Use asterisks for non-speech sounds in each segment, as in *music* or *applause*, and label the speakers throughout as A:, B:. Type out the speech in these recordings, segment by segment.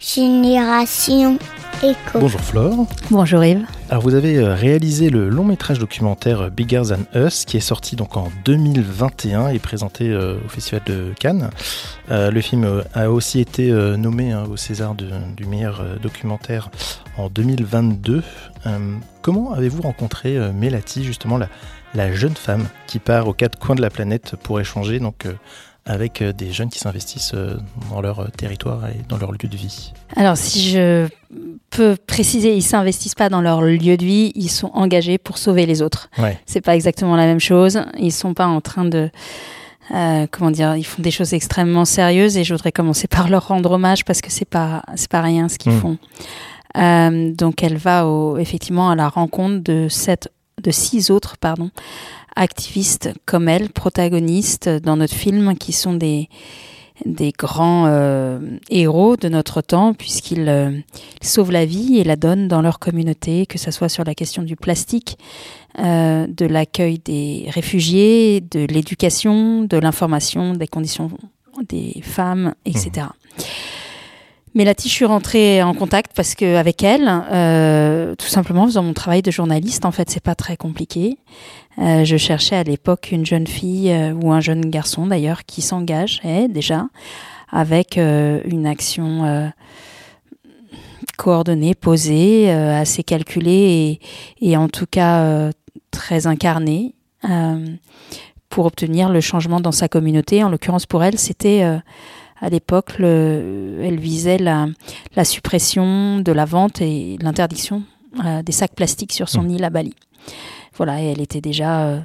A: Génération Éco.
B: Bonjour Flore.
C: Bonjour Yves.
B: Alors vous avez euh, réalisé le long métrage documentaire euh, Bigger Than Us qui est sorti donc en 2021 et présenté euh, au Festival de Cannes. le film a aussi été nommé hein, au César du meilleur documentaire en 2022. comment avez-vous rencontré Mélati, justement la, la, jeune femme qui part aux quatre coins de la planète pour échanger donc avec euh, des jeunes qui s'investissent euh, dans leur euh, territoire et dans leur lieu de vie
C: Alors, si je peux préciser, ils s'investissent pas dans leur lieu de vie, ils sont engagés pour sauver les autres.
B: Ouais.
C: C'est pas exactement la même chose. Ils sont pas en train de comment dire, ils font des choses extrêmement sérieuses et je voudrais commencer par leur rendre hommage parce que c'est pas c'est pas rien ce qu'ils hmm. font. donc elle va au, effectivement à la rencontre de sept, de six autres pardon activistes comme elle, protagonistes dans notre film, qui sont des, des grands euh, héros de notre temps, puisqu'ils euh, sauvent la vie et la donnent dans leur communauté, que ce soit sur la question du plastique, euh, de l'accueil des réfugiés, de l'éducation, de l'information, des conditions des femmes, etc. Mmh. Mais là, je suis rentrée en contact parce que avec elle, tout simplement en faisant mon travail de journaliste, en fait, c'est pas très compliqué. Euh, je cherchais à l'époque une jeune fille euh, ou un jeune garçon d'ailleurs qui s'engage déjà avec euh, une action coordonnée, posée, assez calculée et, et, en tout cas très incarnée pour obtenir le changement dans sa communauté. En l'occurrence pour elle, c'était à l'époque, elle visait la, la, suppression de la vente et l'interdiction des sacs plastiques sur son mmh. île à Bali. Voilà, et elle était déjà euh,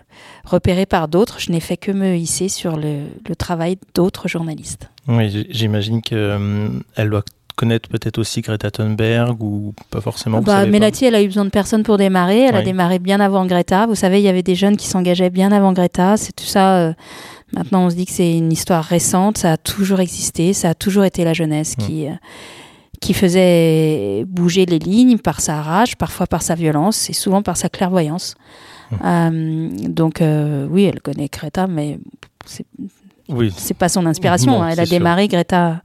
C: repérée par d'autres. Je n'ai fait que me hisser sur le, travail d'autres journalistes.
B: Oui, j'imagine qu'elle euh, doit connaître peut-être aussi Greta Thunberg ou pas forcément
C: bah, Mélanie, elle a eu besoin de personne pour démarrer. Elle a démarré bien avant Greta. Vous savez, il y avait des jeunes qui s'engageaient bien avant Greta. C'est tout ça. Euh, maintenant, on se dit que c'est une histoire récente. Ça a toujours existé. Ça a toujours été la jeunesse mmh. qui qui faisait bouger les lignes par sa rage, parfois par sa violence et souvent par sa clairvoyance. Hum. Euh, donc euh, oui, elle connaît Greta, mais c'est oui. c'est pas son inspiration. Elle a démarré Greta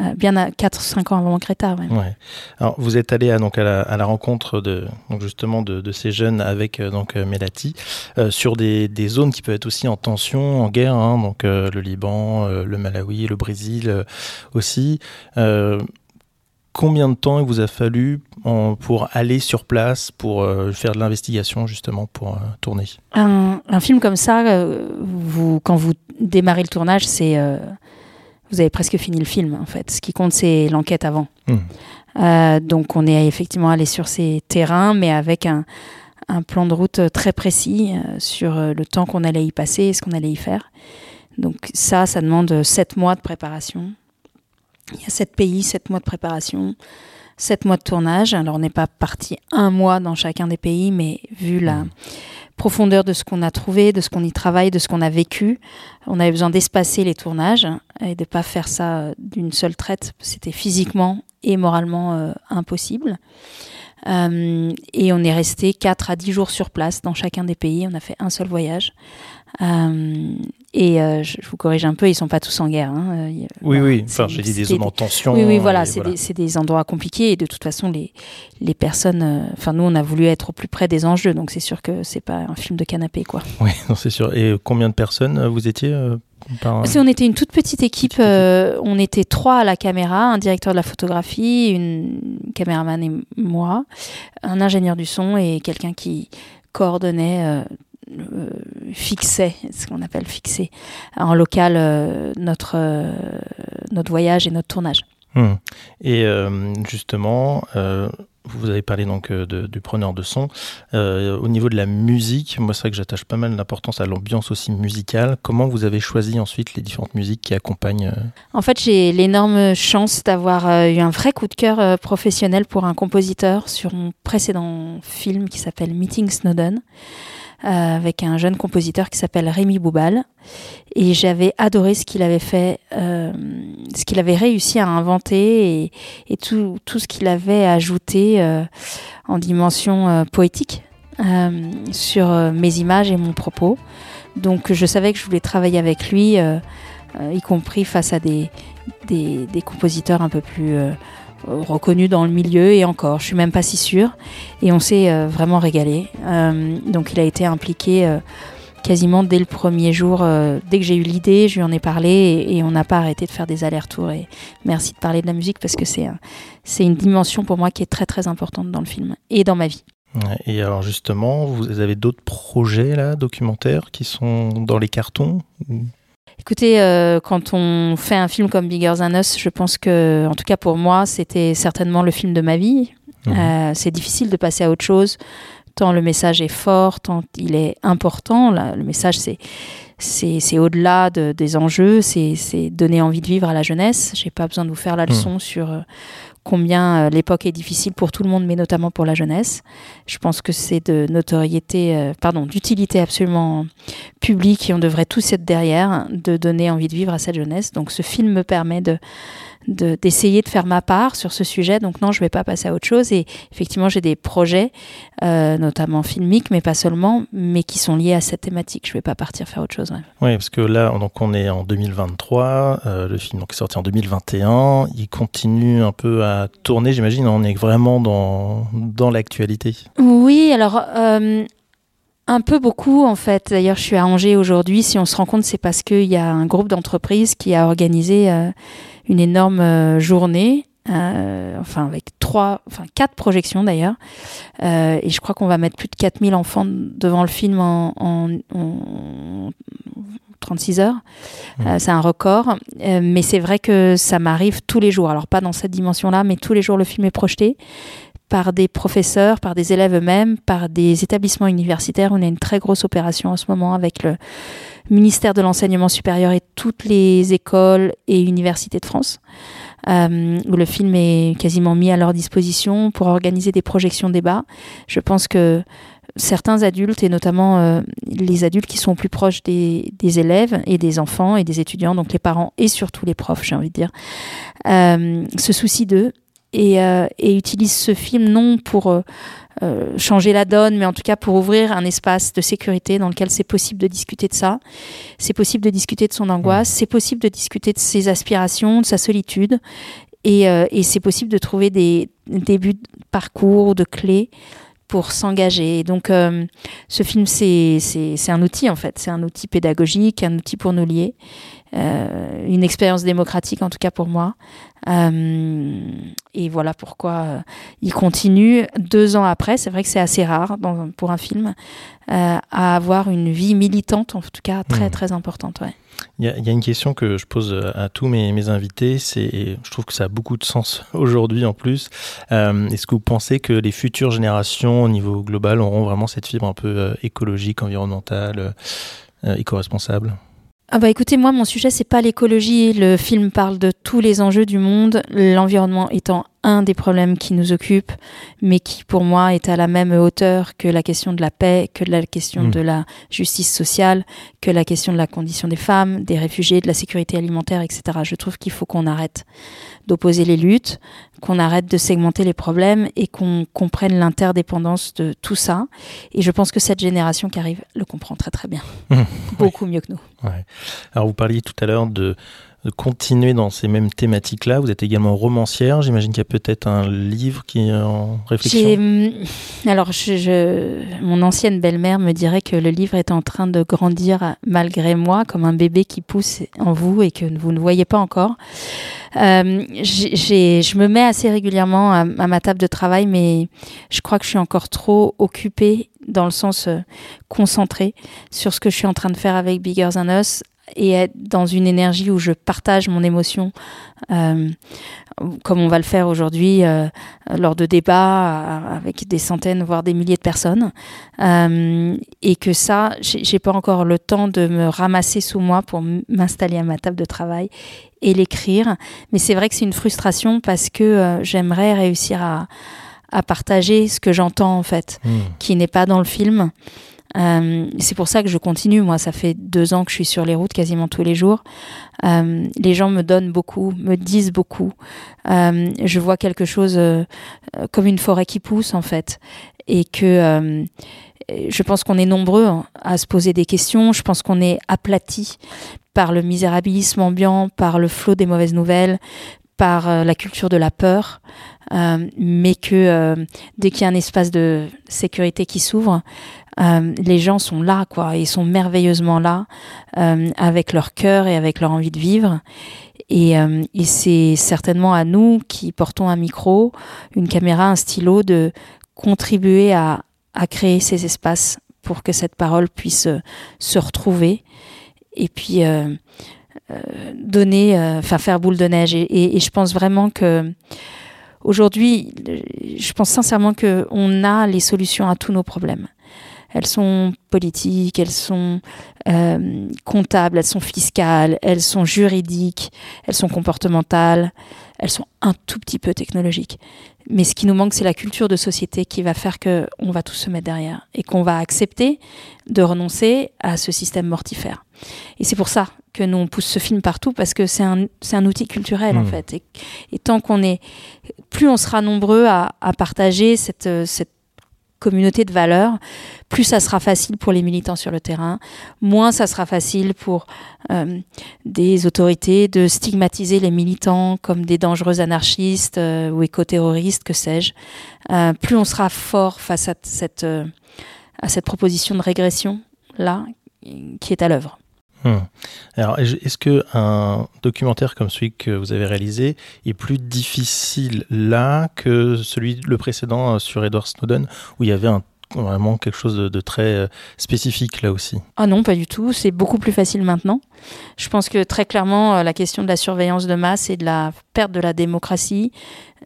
C: euh, bien à 4-5 ans avant Greta.
B: Ouais. Alors, vous êtes allé à, donc, à, la, rencontre de, donc justement de, ces jeunes avec donc, Melati sur des, des, zones qui peuvent être aussi en tension, en guerre, hein, donc le Liban, le Malawi, le Brésil aussi combien de temps il vous a fallu pour aller sur place, pour euh, faire de l'investigation justement, pour euh, tourner?
C: Un, film comme ça, euh, vous, quand vous démarrez le tournage, c'est vous avez presque fini le film en fait. Ce qui compte, c'est l'enquête avant. Hmm. donc on est effectivement allé sur ces terrains, mais avec un, un plan de route très précis sur le temps qu'on allait y passer et ce qu'on allait y faire. Donc ça, ça demande sept mois de préparation. Il y a sept pays, sept mois de préparation, sept mois de tournage. Alors on n'est pas parti un mois dans chacun des pays, mais vu la mmh. profondeur de ce qu'on a trouvé, de ce qu'on y travaille, de ce qu'on a vécu, on avait besoin d'espacer les tournages et de pas faire ça d'une seule traite. C'était physiquement et moralement euh, impossible. Euh, et on est resté 4 à 10 jours sur place dans chacun des pays. On a fait un seul voyage. Euh, et euh, je, vous corrige un peu, ils sont pas tous en guerre. Hein.
B: Oui, oui, enfin, j'ai dit des zones en tension.
C: Oui, oui, voilà, c'est des, des, endroits compliqués et de toute façon, les, les personnes. Enfin, nous, on a voulu être au plus près des enjeux, donc c'est sûr que c'est pas un film de canapé, quoi. *laughs*
B: Oui, c'est sûr. Et combien de personnes vous étiez
C: si on était une toute petite équipe, euh, on était trois à la caméra, un directeur de la photographie, une caméraman et moi, un ingénieur du son et quelqu'un qui coordonnait, euh, euh, fixait, ce qu'on appelle fixer en local notre, notre voyage et notre tournage.
B: Hmm. Et justement, vous avez parlé donc euh, du preneur de son. Euh, au niveau de la musique, moi c'est vrai que j'attache pas mal d'importance à l'ambiance aussi musicale. Comment vous avez choisi ensuite les différentes musiques qui accompagnent euh
C: En fait, j'ai l'énorme chance d'avoir eu un vrai coup de cœur professionnel pour un compositeur sur mon précédent film qui s'appelle Meeting Snowden. Euh, avec un jeune compositeur qui s'appelle Rémi Boubal. Et j'avais adoré ce qu'il avait fait, euh, ce qu'il avait réussi à inventer et, tout, tout, ce qu'il avait ajouté euh, en dimension poétique sur mes images et mon propos. Donc je savais que je voulais travailler avec lui, y compris face à des, compositeurs un peu plus reconnu dans le milieu et encore, je suis même pas si sûre. Et on s'est vraiment régalé. donc il a été impliqué quasiment dès le premier jour, dès que j'ai eu l'idée, je lui en ai parlé et, on n'a pas arrêté de faire des allers-retours. Et merci de parler de la musique parce que c'est c'est une dimension pour moi qui est très très importante dans le film et dans ma vie.
B: Et alors justement, vous avez d'autres projets là, documentaires, qui sont dans les cartons?
C: Écoutez, euh, quand on fait un film comme Bigger Than Us, je pense que, en tout cas pour moi, c'était certainement le film de ma vie. Mhm. Euh, c'est difficile de passer à autre chose, tant le message est fort, tant il est important. le message, c'est c'est au-delà de, des enjeux, c'est donner envie de vivre à la jeunesse. J'ai pas besoin de vous faire la mhm. leçon sur euh, combien euh, l'époque est difficile pour tout le monde, mais notamment pour la jeunesse. Je pense que c'est de notoriété, euh, pardon, d'utilité absolument publique et on devrait tous être derrière de donner envie de vivre à cette jeunesse. Donc ce film me permet de d'essayer de, faire ma part sur ce sujet. Donc non, je ne vais pas passer à autre chose. Et effectivement, j'ai des projets, euh, notamment filmiques, mais pas seulement, mais qui sont liés à cette thématique. Je ne vais pas partir faire autre chose.
B: Oui, parce que là, donc on est en 2023. Euh, le film donc, est sorti en 2021. Il continue un peu à tourner, j'imagine. On est vraiment dans, dans l'actualité.
C: Oui, alors... Euh, un peu beaucoup en fait. D'ailleurs, je suis à Angers aujourd'hui. Si on se rend compte, c'est parce qu'il y a un groupe d'entreprises qui a organisé une énorme journée. Enfin avec trois, enfin quatre projections d'ailleurs, euh, et je crois qu'on va mettre plus de 4000 enfants devant le film en, en, 36 heures. Mmh. c'est un record, mais c'est vrai que ça m'arrive tous les jours. Alors pas dans cette dimension-là, mais tous les jours le film est projeté par des professeurs, par des élèves eux-mêmes, par des établissements universitaires. On a une très grosse opération en ce moment avec le ministère de l'enseignement supérieur et toutes les écoles et universités de France, euh, où le film est quasiment mis à leur disposition pour organiser des projections débats. Je pense que certains adultes, et notamment euh, les adultes qui sont plus proches des, élèves et des enfants et des étudiants, donc les parents et surtout les profs, j'ai envie de dire, euh, se soucient d'eux et, et, utilisent ce film non pour euh, changer la donne, mais en tout cas pour ouvrir un espace de sécurité dans lequel c'est possible de discuter de ça, c'est possible de discuter de son angoisse, c'est possible de discuter de ses aspirations, de sa solitude, et, euh, et c'est possible de trouver des débuts de parcours, de clés pour s'engager. Donc euh, ce film, c'est un outil en fait, c'est un outil pédagogique, un outil pour nous lier. Euh, une expérience démocratique en tout cas pour moi. Euh, et voilà pourquoi euh, il continue deux ans après. C'est vrai que c'est assez rare dans, pour un film à avoir une vie militante, en tout cas très mmh. très importante. Ouais.
B: Il y, a, une question que je pose à tous mes, mes invités, c'est, je trouve que ça a beaucoup de sens *laughs* aujourd'hui en plus. est-ce que vous pensez que les futures générations au niveau global auront vraiment cette fibre un peu écologique, environnementale, éco-responsable?
C: Ah bah écoutez, moi mon sujet c'est pas l'écologie, le film parle de tous les enjeux du monde, l'environnement étant un des problèmes qui nous occupe, mais qui pour moi est à la même hauteur que la question de la paix, que la question mmh. de la justice sociale, que la question de la condition des femmes, des réfugiés, de la sécurité alimentaire, etc. Je trouve qu'il faut qu'on arrête d'opposer les luttes, qu'on arrête de segmenter les problèmes et qu'on comprenne l'interdépendance de tout ça. Et je pense que cette génération qui arrive le comprend très très bien, *laughs* mmh. beaucoup mieux que nous.
B: Alors vous parliez tout à l'heure de de continuer dans ces mêmes thématiques-là. Vous êtes également romancière. J'imagine qu'il y a peut-être un livre qui est en réflexion.
C: Hum, alors, je, mon ancienne belle-mère me dirait que le livre est en train de grandir malgré moi, comme un bébé qui pousse en vous et que vous ne voyez pas encore. Euh, je me mets assez régulièrement à, ma table de travail, mais je crois que je suis encore trop occupée dans le sens euh, concentré sur ce que je suis en train de faire avec Bigger Than Us, et être dans une énergie où je partage mon émotion, euh, comme on va le faire aujourd'hui euh, lors de débats avec des centaines, voire des milliers de personnes, euh, et que ça, j'ai pas encore le temps de me ramasser sous moi pour m'installer à ma table de travail et l'écrire. Mais c'est vrai que c'est une frustration parce que j'aimerais réussir à, à, partager ce que j'entends en fait, mmh. qui n'est pas dans le film. Euh, c'est pour ça que je continue. Moi, ça fait deux ans que je suis sur les routes quasiment tous les jours. Euh, les gens me donnent beaucoup, me disent beaucoup. Euh, je vois quelque chose comme une forêt qui pousse en fait, et que je pense qu'on est nombreux à se poser des questions. Je pense qu'on est aplati par le misérabilisme ambiant, par le flot des mauvaises nouvelles, par la culture de la peur, mais que dès qu'il y a un espace de sécurité qui s'ouvre, les gens sont là, quoi, ils sont merveilleusement là, avec leur cœur et avec leur envie de vivre. Et, et c'est certainement à nous qui portons un micro, une caméra, un stylo, de contribuer à, créer ces espaces pour que cette parole puisse euh, se retrouver et puis euh, euh, donner, enfin faire boule de neige. Et, je pense vraiment que aujourd'hui, je pense sincèrement que on a les solutions à tous nos problèmes. Elles sont politiques, elles sont comptables, elles sont fiscales, elles sont juridiques, elles sont comportementales, elles sont un tout petit peu technologiques. Mais ce qui nous manque, c'est la culture de société qui va faire qu'on va tous se mettre derrière et qu'on va accepter de renoncer à ce système mortifère. Et c'est pour ça que nous, on pousse ce film partout, parce que c'est un, un, outil culturel, en mmh. fait. Et, tant qu'on est... Plus on sera nombreux à, à partager cette, cette communauté de valeurs, plus ça sera facile pour les militants sur le terrain, moins ça sera facile pour euh, des autorités de stigmatiser les militants comme des dangereux anarchistes euh, ou éco-terroristes, que sais-je. Euh, plus on sera fort face à cette, à cette proposition de régression là qui est à l'œuvre.
B: Hmm. Alors, est-ce que un documentaire comme celui que vous avez réalisé est plus difficile là que celui le précédent sur Edward Snowden, où il y avait un vraiment quelque chose de, très euh, spécifique là aussi.
C: Ah non, pas du tout. C'est beaucoup plus facile maintenant. Je pense que très clairement, euh, la question de la surveillance de masse et de la perte de la démocratie,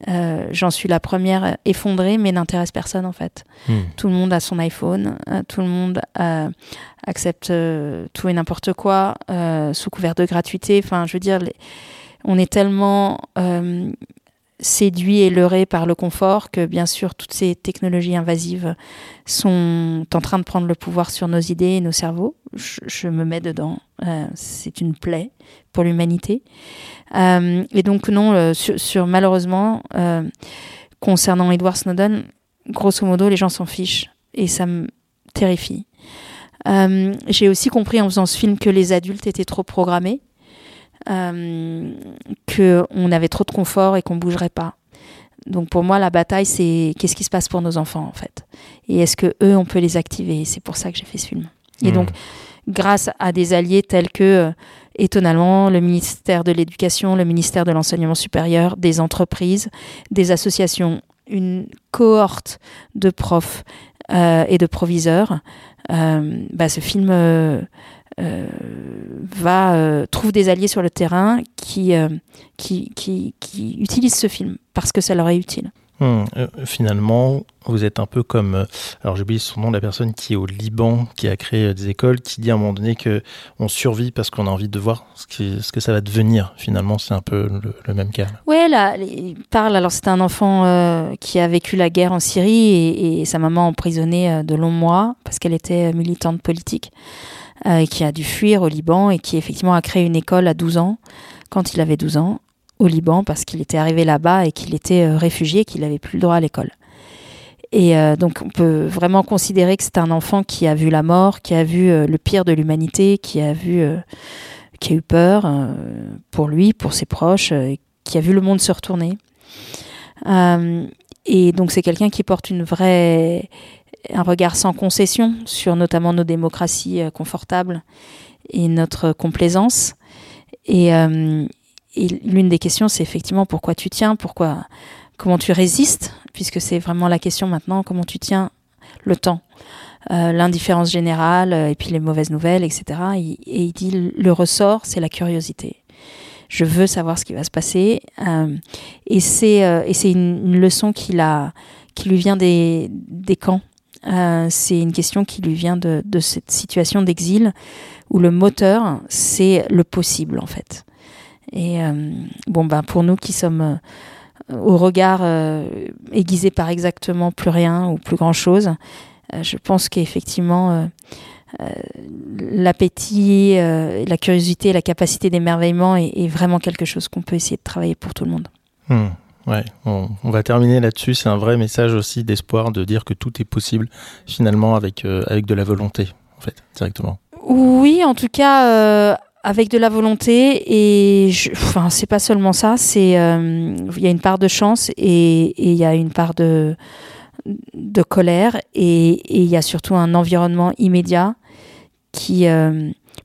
C: euh, j'en suis la première effondrée, mais n'intéresse personne en fait. Hmm. Tout le monde a son iPhone, tout le monde accepte tout et n'importe quoi sous couvert de gratuité. Enfin, je veux dire, on est tellement séduit et leurré par le confort que bien sûr toutes ces technologies invasives sont en train de prendre le pouvoir sur nos idées et nos cerveaux. Je, me mets dedans. Euh, c'est une plaie pour l'humanité. Euh, et donc non, euh, sur, malheureusement, concernant Edward Snowden, grosso modo, les gens s'en fichent et ça me terrifie. J'ai aussi compris en faisant ce film que les adultes étaient trop programmés euh, qu'on avait trop de confort et qu'on bougerait pas. Donc pour moi, la bataille, c'est qu'est-ce qui se passe pour nos enfants en fait, et est-ce que eux, on peut les activer? C'est pour ça que j'ai fait ce film. Et hmm. donc, grâce à des alliés tels que, euh, étonnamment, le ministère de l'Éducation, le ministère de l'Enseignement supérieur, des entreprises, des associations, une cohorte de profs et de proviseurs, euh, bah, ce film euh, va euh, trouve des alliés sur le terrain qui, euh, qui, qui, qui, utilisent ce film parce que ça leur est utile.
B: Hmm, finalement, vous êtes un peu comme, alors j'oublie son nom, la personne qui est au Liban, qui a créé des écoles, qui dit à un moment donné que on survit parce qu'on a envie de voir ce, que ça va devenir. Finalement, c'est un peu le, même cas.
C: Ouais, là, il parle. Alors c'est un enfant qui a vécu la guerre en Syrie et, et sa maman emprisonnée de longs mois parce qu'elle était militante politique. Euh, qui a dû fuir au Liban et qui effectivement a créé une école à 12 ans, quand il avait 12 ans, au Liban, parce qu'il était arrivé là-bas et qu'il était euh, réfugié, qu'il n'avait plus le droit à l'école. Et euh, donc on peut vraiment considérer que c'est un enfant qui a vu la mort, qui a vu le pire de l'humanité, qui a vu, qui a eu peur pour lui, pour ses proches, qui a vu le monde se retourner. et donc c'est quelqu'un qui porte une vraie un regard sans concession sur notamment nos démocraties euh, confortables et notre complaisance. Euh, et, l'une des questions, c'est effectivement pourquoi tu tiens, pourquoi, comment tu résistes, puisque c'est vraiment la question maintenant, comment tu tiens le temps, euh, l'indifférence générale et puis les mauvaises nouvelles, etc. Et, il dit le ressort, c'est la curiosité. Je veux savoir ce qui va se passer, et c'est et c'est une, leçon qui lui vient des, camps euh, c'est une question qui lui vient de, cette situation d'exil où le moteur, c'est le possible en fait. Et euh, bon, ben, pour nous qui sommes euh, au regard aiguisé par exactement plus rien ou plus grand chose, je pense qu'effectivement, l'appétit, la curiosité, la capacité d'émerveillement est, vraiment quelque chose qu'on peut essayer de travailler pour tout le monde.
B: Hmm. Ouais, on, va terminer là-dessus. C'est un vrai message aussi d'espoir de dire que tout est possible finalement avec, euh, avec de la volonté, en fait, directement.
C: Oui, en tout cas, euh, avec de la volonté et je, enfin c'est pas seulement ça c'est il y a une part de chance et il y a une part de de colère et il y a surtout un environnement immédiat qui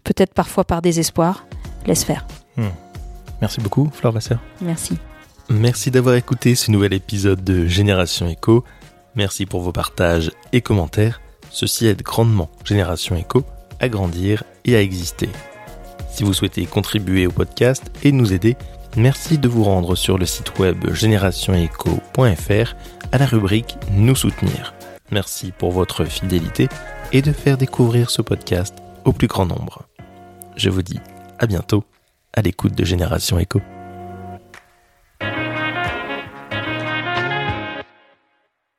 C: peut-être parfois par désespoir laisse faire.
B: Hmm. merci beaucoup Flore Vasseur.
C: Merci.
B: Merci d'avoir écouté ce nouvel épisode de Génération Echo. Merci pour vos partages et commentaires. Ceci aide grandement Génération Echo à grandir et à exister. Si vous souhaitez contribuer au podcast et nous aider, merci de vous rendre sur le site web générationeco.fr à la rubrique Nous soutenir. Merci pour votre fidélité et de faire découvrir ce podcast au plus grand nombre. Je vous dis à bientôt à l'écoute de Génération Echo.